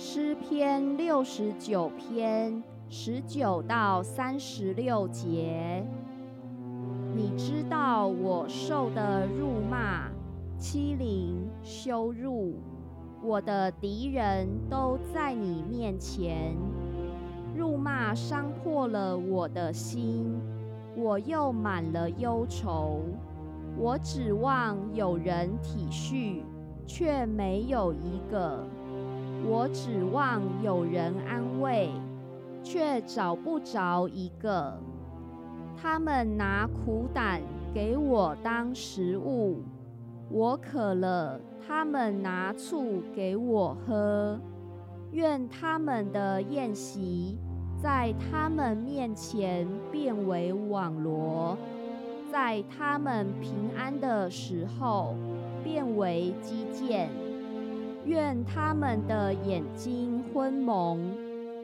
诗篇六十九篇十九到三十六节，你知道我受的辱骂、欺凌、羞辱，我的敌人都在你面前，辱骂伤破了我的心，我又满了忧愁。我指望有人体恤，却没有一个。我指望有人安慰，却找不着一个。他们拿苦胆给我当食物，我渴了，他们拿醋给我喝。愿他们的宴席在他们面前变为网罗，在他们平安的时候变为基建。愿他们的眼睛昏蒙，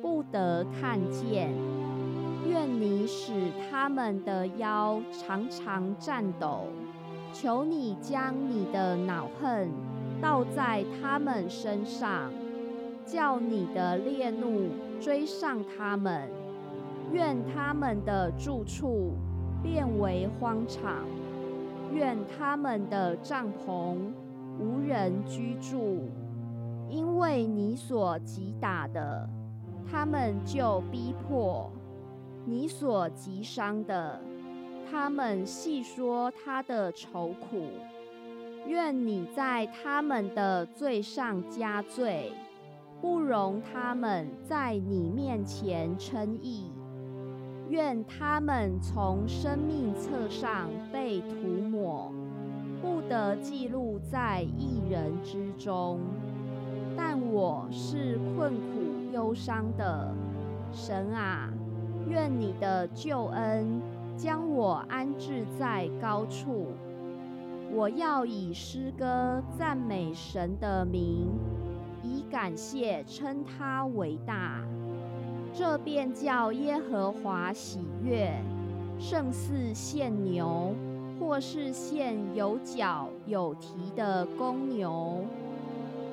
不得看见；愿你使他们的腰常常颤抖。求你将你的恼恨倒在他们身上，叫你的烈怒追上他们。愿他们的住处变为荒场，愿他们的帐篷无人居住。因为你所击打的，他们就逼迫；你所击伤的，他们细说他的愁苦。愿你在他们的罪上加罪，不容他们在你面前称义。愿他们从生命册上被涂抹，不得记录在一人之中。但我是困苦忧伤的神啊，愿你的救恩将我安置在高处。我要以诗歌赞美神的名，以感谢称他伟大。这便叫耶和华喜悦，胜似献牛，或是献有角有蹄的公牛。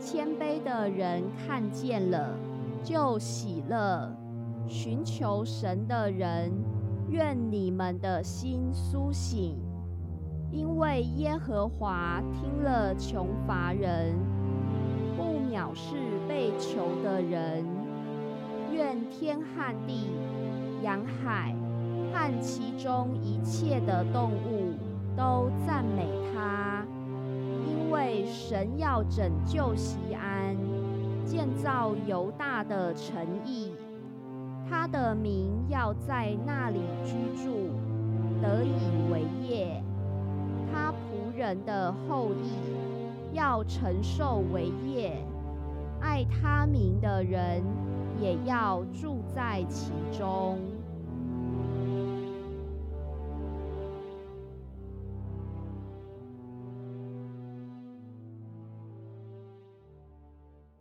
谦卑的人看见了，就喜乐；寻求神的人，愿你们的心苏醒，因为耶和华听了穷乏人，不藐视被求的人。愿天和地、洋海和其中一切的动物都赞美他。神要拯救西安，建造犹大的城邑，他的名要在那里居住，得以为业。他仆人的后裔要承受为业，爱他名的人也要住在其中。